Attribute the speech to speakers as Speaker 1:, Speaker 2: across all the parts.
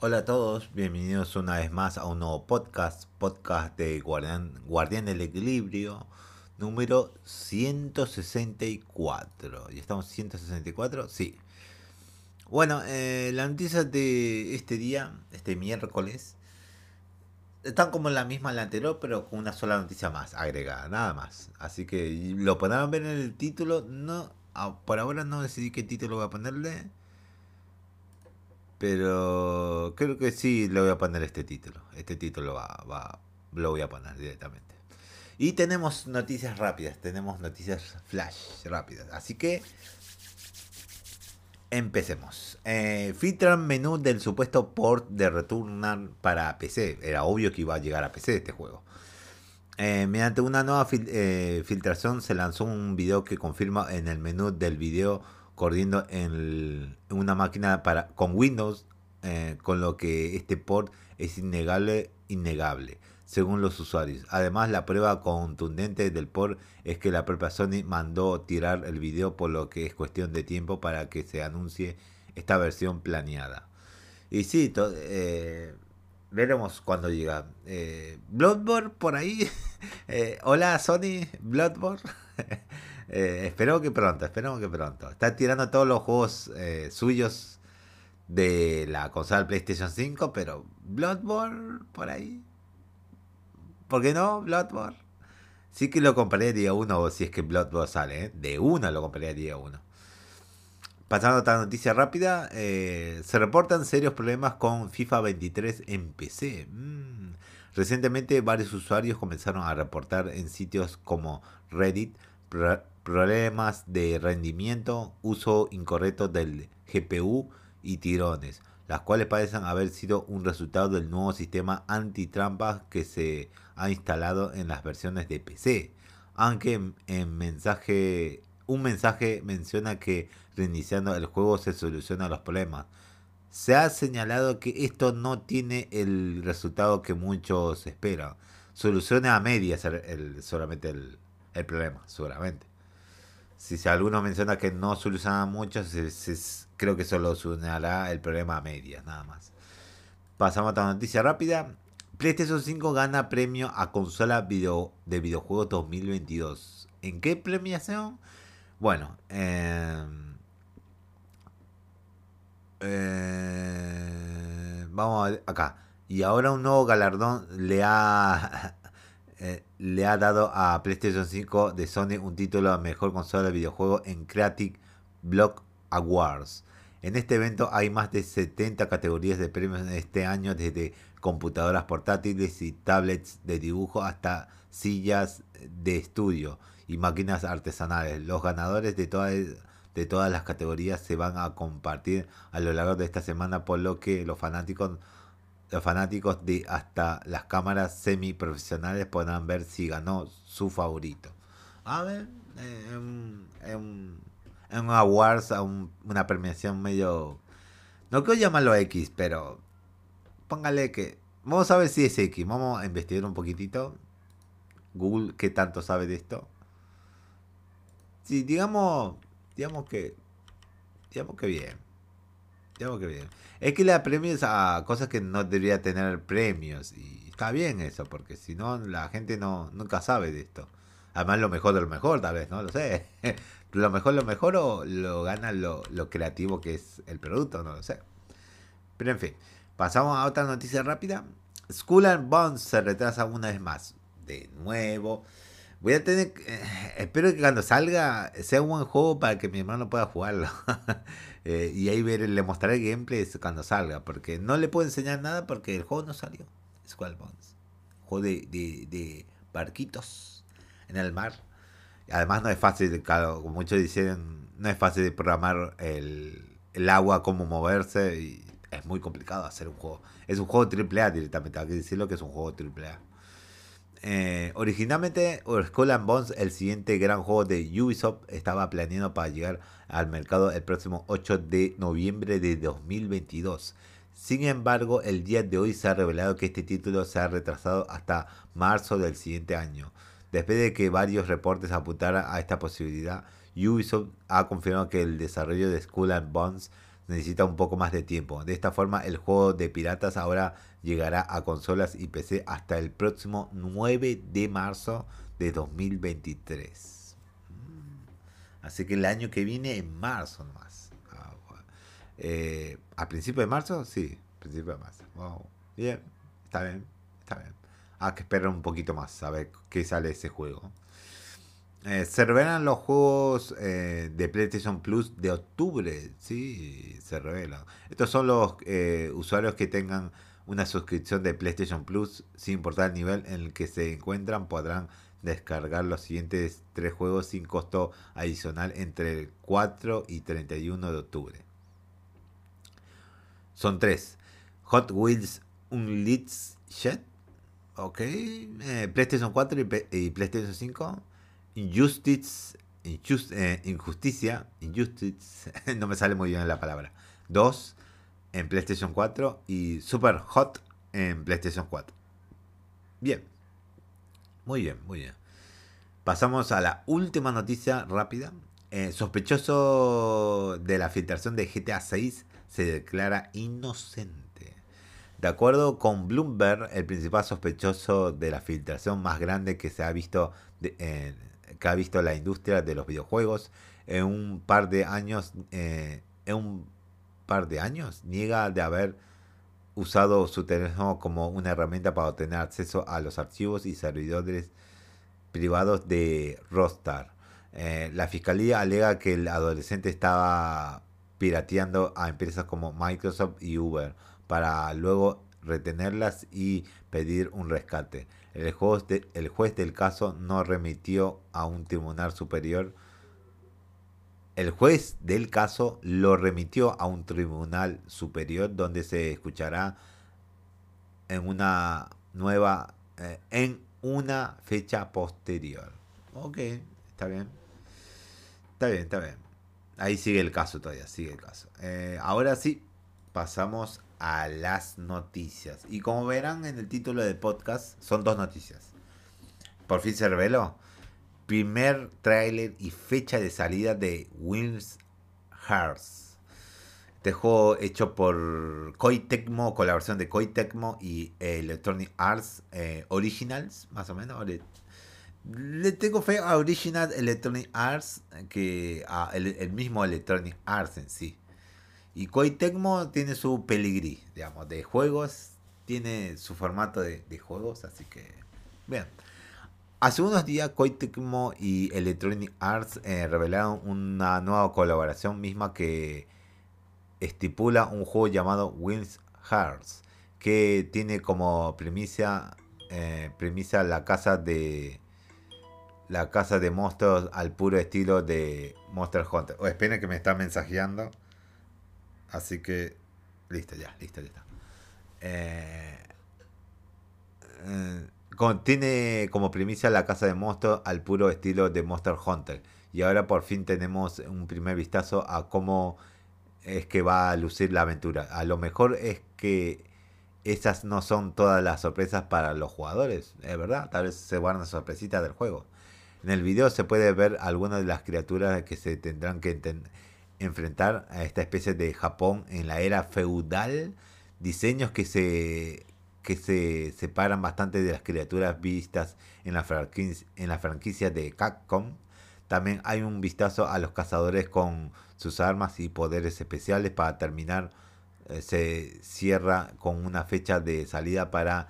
Speaker 1: Hola a todos, bienvenidos una vez más a un nuevo podcast, podcast de Guardián, del Equilibrio, número 164. ¿Y estamos 164? Sí. Bueno, eh, la noticia de este día, este miércoles, están como la misma la anterior, pero con una sola noticia más agregada, nada más. Así que lo podrán ver en el título. No, por ahora no decidí qué título voy a ponerle. Pero creo que sí le voy a poner este título. Este título va, va, lo voy a poner directamente. Y tenemos noticias rápidas, tenemos noticias flash rápidas. Así que empecemos. Eh, filtran menú del supuesto port de Returnal para PC. Era obvio que iba a llegar a PC este juego. Eh, mediante una nueva eh, filtración se lanzó un video que confirma en el menú del video corriendo en, una máquina para, con Windows, eh, con lo que este port es innegable, innegable, según los usuarios. Además, la prueba contundente del port es que la propia Sony mandó tirar el video, por lo que es cuestión de tiempo para que se anuncie esta versión planeada. Y sí, eh, veremos cuando llega. Eh, Bloodborne por ahí. Eh, hola Sony, Bloodborne. Eh, que pronto, esperemos que pronto. Está tirando todos los juegos eh, suyos de la consola PlayStation 5, pero Bloodborne por ahí. ¿Por qué no? Bloodborne. Sí que lo compraría día 1 si es que Bloodborne sale, ¿eh? De una lo compraría día 1. Pasando a otra noticia rápida, se reportan serios problemas con FIFA 23 en PC. Mm. Recientemente varios usuarios comenzaron a reportar en sitios como Reddit problemas de rendimiento, uso incorrecto del GPU y tirones, las cuales parecen haber sido un resultado del nuevo sistema anti-trampas que se ha instalado en las versiones de PC. Aunque en mensaje, un mensaje menciona que reiniciando el juego se solucionan los problemas. Se ha señalado que esto no tiene el resultado que muchos esperan. Soluciona a medias solamente el, el problema, seguramente. Si, alguno menciona que no soluciona mucho, creo que solo solucionará el problema a medias, nada más. Pasamos a otra noticia rápida. PlayStation 5 gana premio a consola de videojuegos 2022. ¿En qué premiación? Bueno, em, eh, vamos acá. Y ahora un nuevo galardón le ha eh, le ha dado a PlayStation 5 de Sony un título a mejor consola de videojuego en Creative Block Awards. En este evento hay más de 70 categorías de premios en este año, desde computadoras portátiles y tablets de dibujo hasta sillas de estudio y máquinas artesanales. Los ganadores de todas, de todas las categorías se van a compartir a lo largo de esta semana, por lo que los fanáticos los fanáticos de hasta las cámaras semi profesionales podrán ver si ganó su favorito. A ver, en, en, un awards, una premiación medio... No quiero llamarlo X, pero póngale que... Vamos a ver si es X. Vamos a investigar un poquitito. Google, ¿qué tanto sabe de esto? Si digamos, digamos que... Digamos que bien. Digamos que bien. Es que le da premios a cosas que no debería tener premios. Y está bien eso, porque si no, la gente no nunca sabe de esto. Además, lo mejor de lo mejor, tal vez, no lo sé. lo mejor, lo mejor o lo gana lo, lo creativo que es el producto, no lo sé. Pero en fin, pasamos a otra noticia rápida. School and Bones se retrasa una vez más. De nuevo. Voy a tener. Eh, espero que cuando salga sea un buen juego para que mi hermano pueda jugarlo. Eh, y ahí ver, le mostraré el gameplay cuando salga. Porque no le puedo enseñar nada porque el juego no salió. Squall Bones. Juego de, de, barquitos en el mar. Además no es fácil, como muchos dicen, no es fácil de programar el, el agua, cómo moverse. Y es muy complicado hacer un juego. Es un juego AAA directamente, hay que decirlo que es un juego AAA. Eh, originalmente, Skull and Bones, el siguiente gran juego de Ubisoft, estaba planeado para llegar al mercado el próximo 8 de noviembre de 2022. Sin embargo, el día de hoy se ha revelado que este título se ha retrasado hasta marzo del siguiente año. Después de que varios reportes apuntaran a esta posibilidad, Ubisoft ha confirmado que el desarrollo de Skull and Bones necesita un poco más de tiempo. De esta forma, el juego de piratas ahora llegará a consolas y PC hasta el próximo 9 de marzo de 2023. Mm. Así que el año que viene, en marzo nomás. Ah, eh, ¿A principio de marzo? Sí, principio de marzo. Bien, está bien, está bien. Hay que esperar un poquito más a ver qué sale ese juego. Eh, se revelan los juegos eh, de PlayStation Plus de octubre. Sí, se revelan. Estos son los usuarios que tengan una suscripción de PlayStation Plus, sin importar el nivel en el que se encuentran, podrán descargar los siguientes tres juegos sin costo adicional entre el 4 y 31 de octubre. Son tres. Hot Wheels Unleashed. Ok. PlayStation 4 y PlayStation 5. Injustice, eh, Injusticia, Injustice, no me sale muy bien la palabra. 2 en PlayStation 4 y Super Hot en PlayStation 4. Bien, muy bien, muy bien. Pasamos a la última noticia rápida. Eh, sospechoso de la filtración de GTA 6 se declara inocente. De acuerdo con Bloomberg, el principal sospechoso de la filtración más grande que se ha visto que ha visto la industria de los videojuegos en un par de años, eh, en un par de años, niega de haber usado su teléfono como una herramienta para obtener acceso a los archivos y servidores privados de Rostar. Eh, la fiscalía alega que el adolescente estaba pirateando a empresas como Microsoft y Uber para luego retenerlas y pedir un rescate. El juez, el juez del caso no remitió a un tribunal superior. El juez del caso lo remitió a un tribunal superior donde se escuchará en una nueva eh, en una fecha posterior. Ok, está bien. Está bien, está bien. Ahí sigue el caso todavía, sigue el caso. Eh, ahora sí, pasamos a las noticias. Y como verán en el título del podcast, son dos noticias. Por fin se reveló. Primer tráiler y fecha de salida de Wings Hearts. Este juego hecho por Koei Tecmo, colaboración de Koei Tecmo y Electronic Arts eh, Originals, más o menos. Le, tengo fe a Original Electronic Arts que el mismo Electronic Arts en sí. Y Koei Tecmo tiene su peligrí, digamos, de juegos, tiene su formato de, juegos, así que, bien. Hace unos días Koei Tecmo y Electronic Arts eh, revelaron una nueva colaboración misma que estipula un juego llamado Wings Hearts, que tiene como premisa, eh, premisa la casa de la casa de monstruos al puro estilo de Monster Hunter. O esperen que me está mensajeando. Así que, listo, ya, listo, listo. Eh, eh tiene como primicia la casa de monstruos al puro estilo de Monster Hunter. Y ahora por fin tenemos un primer vistazo a cómo es que va a lucir la aventura. A lo mejor es que esas no son todas las sorpresas para los jugadores, es verdad. Tal vez se guardan sorpresitas del juego. En el video se puede ver algunas de las criaturas que se tendrán que enfrentar a esta especie de Japón en la era feudal, diseños que se que se separan bastante de las criaturas vistas en la, franquicia, de Capcom. También hay un vistazo a los cazadores con sus armas y poderes especiales. Para terminar, eh, se cierra con una fecha de salida para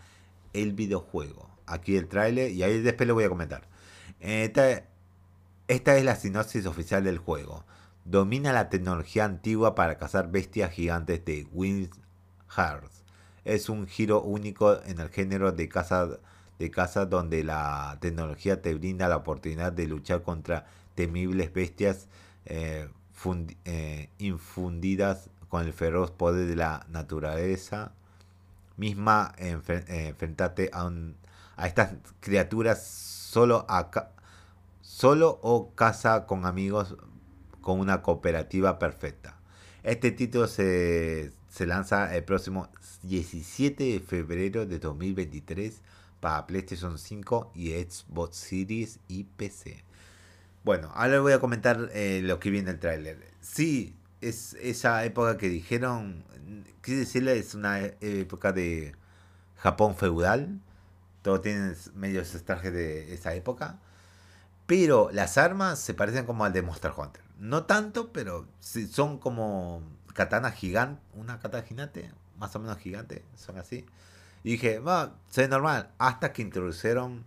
Speaker 1: el videojuego. Aquí el trailer y ahí después lo voy a comentar. Esta, esta es la sinopsis oficial del juego domina la tecnología antigua para cazar bestias gigantes de Wings Hearts. Es un giro único en el género de caza, de caza donde la tecnología te brinda la oportunidad de luchar contra temibles bestias eh, eh, infundidas con el feroz poder de la naturaleza misma. enfrentate a, a estas criaturas solo, solo o caza con amigos con una cooperativa perfecta. Este título se, lanza el próximo 17 de febrero de 2023 para PlayStation 5 y Xbox Series y PC. Bueno, ahora voy a comentar eh, lo que viene el tráiler. Sí, es esa época que dijeron, quiere decirle, es una época de Japón feudal. Todo tiene medios trajes de esa época. Pero las armas se parecen como al de Monster Hunter. No tanto, pero son como katanas gigantes. Una katana gigante, más o menos gigante, son así. Y dije, va, se normal. Hasta que introdujeron,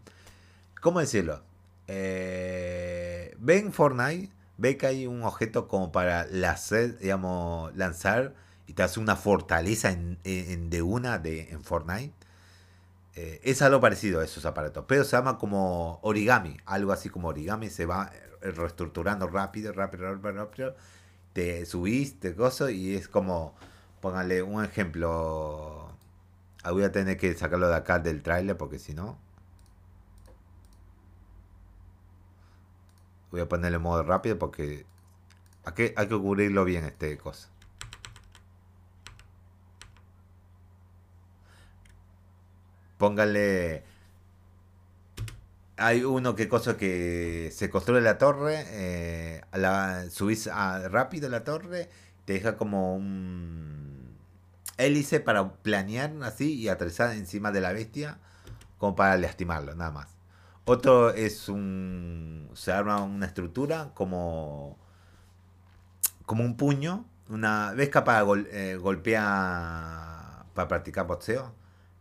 Speaker 1: ¿cómo decirlo? Eh, ven Fortnite, ve que hay un objeto como para lanzar, digamos, lanzar y te hace una fortaleza en, de una de, en Fortnite. Eh, es algo parecido a esos aparatos, pero se llama como origami, algo así como origami, se va reestructurando rápido, rápido, rápido, rápido. Te subís, te gozo y es como, póngale un ejemplo. Ah, voy a tener que sacarlo de acá del trailer porque si no. Voy a ponerle modo rápido porque aquí hay que cubrirlo bien este cosa. Póngale. Hay uno que cosa que se construye la torre, eh, la, subís a, rápido la torre, te deja como un hélice para planear así y aterrizar encima de la bestia, como para lastimarlo, nada más. Otro es un. Se arma una estructura como. Como un puño. Una. ¿Ves para eh, golpear. Para practicar boxeo?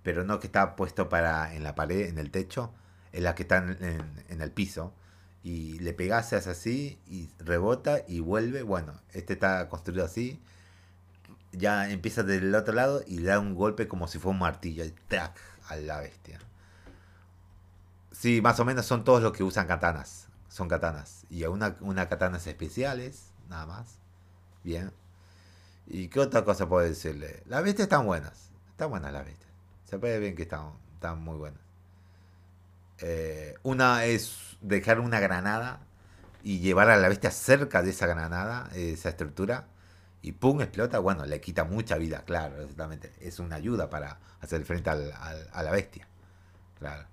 Speaker 1: pero no que está puesto para en la pared, en el techo, en la que está en, el piso. Y le pegas, así y rebota y vuelve. Bueno, este está construido así. Ya empieza del otro lado y le da un golpe como si fuera un martillo. Y ¡trac! a la bestia. Sí, más o menos son todos los que usan katanas. Son katanas. Y una, una katanas especiales, nada más. Bien. ¿Y qué otra cosa puedo decirle? Las bestias están buenas. Están buenas las bestias. Se puede ver que están, están muy buenas. Eh, una es dejar una granada y llevar a la bestia cerca de esa granada, esa estructura, y pum, explota. Bueno, le quita mucha vida, claro, exactamente. Es una ayuda para hacer frente al, a la bestia. Claro.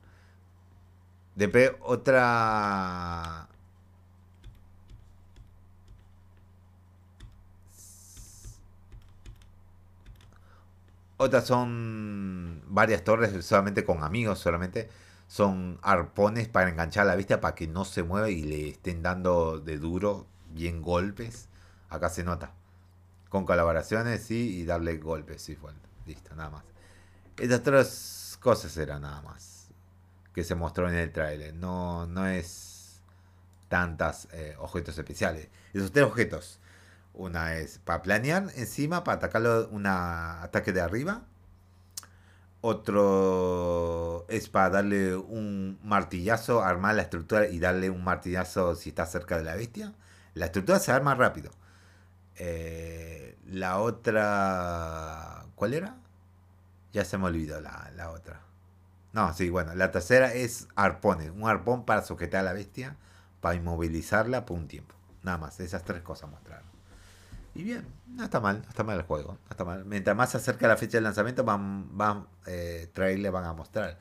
Speaker 1: Después, otra Otras son varias torres solamente con amigos, solamente son arpones para enganchar a la vista para que no se mueva y le estén dando de duro bien golpes. Acá se nota. Con colaboraciones, sí, y darle golpes, sí, bueno, listo, nada más. Estas tres cosas eran nada más que se mostró en el trailer. No, no es tantas eh, objetos especiales. Esos tres objetos una es para planear encima, para atacarlo un ataque de arriba. Otro es para darle un martillazo, armar la estructura y darle un martillazo si está cerca de la bestia. La estructura se arma rápido. Eh, la otra... ¿Cuál era? Ya se me olvidó la, la, otra. No, sí, bueno. La tercera es arpones. Un arpón para sujetar a la bestia, para inmovilizarla por un tiempo. Nada más. Esas tres cosas mostraron. Y bien, no está mal, no está mal el juego. No está mal. Mientras más se acerca la fecha de lanzamiento, van, van eh, trailer van a mostrar.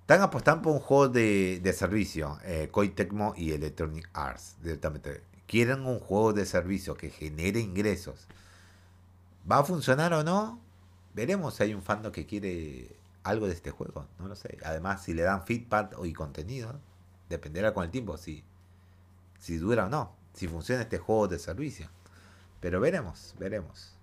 Speaker 1: Están apostando por un juego de, de servicio, eh, Tecmo y Electronic Arts, directamente. Quieren un juego de servicio que genere ingresos. ¿Va a funcionar o no? Veremos si hay un fandom que quiere algo de este juego, no lo sé. Además, si le dan feedback y contenido, dependerá con el tiempo si, si dura o no, si funciona este juego de servicio. Pero veremos, veremos.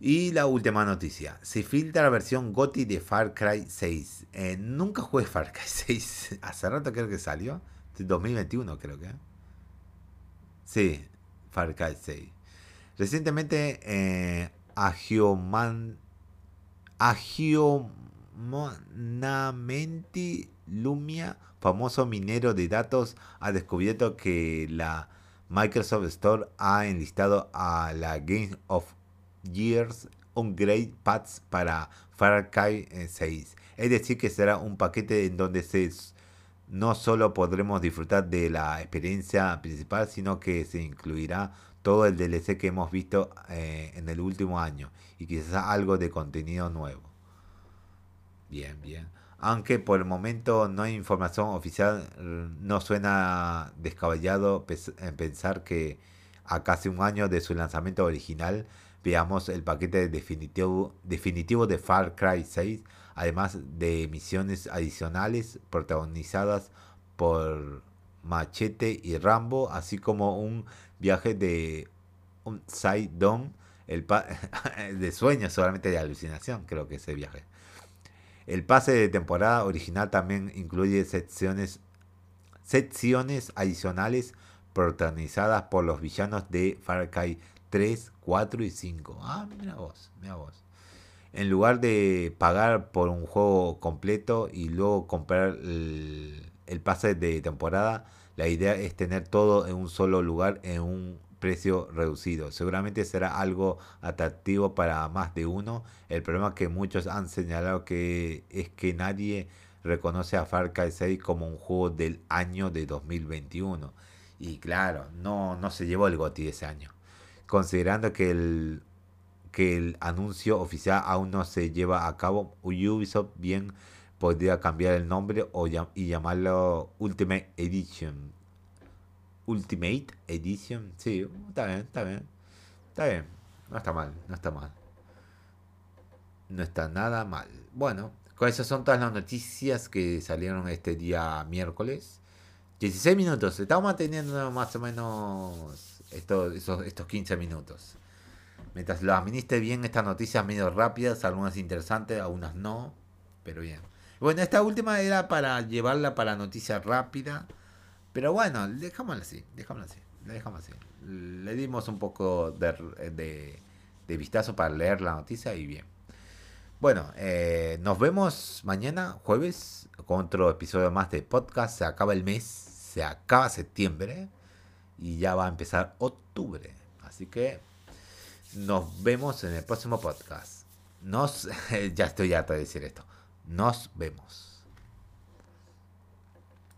Speaker 1: Y la última noticia. Se filtra la versión GOTI de Far Cry 6. Eh, nunca jugué Far Cry 6. Hace rato creo que salió. 2021 creo que. Sí, Far Cry 6. Recientemente eh, Agioman, Lumia, famoso minero de datos, ha descubierto que la Microsoft Store ha enlistado a la Game of Years Upgrade Pads para Far Cry 6. Eh, es decir, que será un paquete en donde se, no solo podremos disfrutar de la experiencia principal, sino que se incluirá todo el DLC que hemos visto eh, en el último año y quizás algo de contenido nuevo. Bien, bien aunque por el momento no hay información oficial, no suena descabellado pensar que a casi un año de su lanzamiento original, veamos el paquete definitivo, definitivo de Far Cry 6, además de misiones adicionales protagonizadas por Machete y Rambo, así como un viaje de un side down, el de sueño solamente de alucinación, creo que ese viaje. El pase de temporada original también incluye secciones, secciones adicionales protagonizadas por los villanos de Far Cry 3, 4 y 5. Ah, mira vos, mira vos. En lugar de pagar por un juego completo y luego comprar el, el pase de temporada, la idea es tener todo en un solo lugar en un precio reducido. Seguramente será algo atractivo para más de uno. El problema que muchos han señalado que es que nadie reconoce a Far Cry 6 como un juego del año de 2021. Y claro, no, no se llevó el GOTI ese año. Considerando que el, que el anuncio oficial aún no se lleva a cabo, Ubisoft bien podría cambiar el nombre o y llamarlo Ultimate Edition Ultimate Edition. Sí, está bien, está bien. Está bien. No está mal, no está mal. No está nada mal. Bueno, con esas son todas las noticias que salieron este día miércoles. 16 minutos. Estamos manteniendo más o menos estos, estos 15 minutos. Mientras lo administre bien estas noticias medio rápidas, algunas interesantes, algunas no, pero bien. Bueno, esta última era para llevarla para noticia rápida pero bueno, dejámoslo así, dejámoslo así, dejamos así. Le dimos un poco de, de, vistazo para leer la noticia y bien. Bueno, eh, nos vemos mañana, jueves, con otro episodio más de podcast. Se acaba el mes, se acaba septiembre y ya va a empezar octubre. Así que nos vemos en el próximo podcast. Nos, ya estoy harto de decir esto. Nos vemos.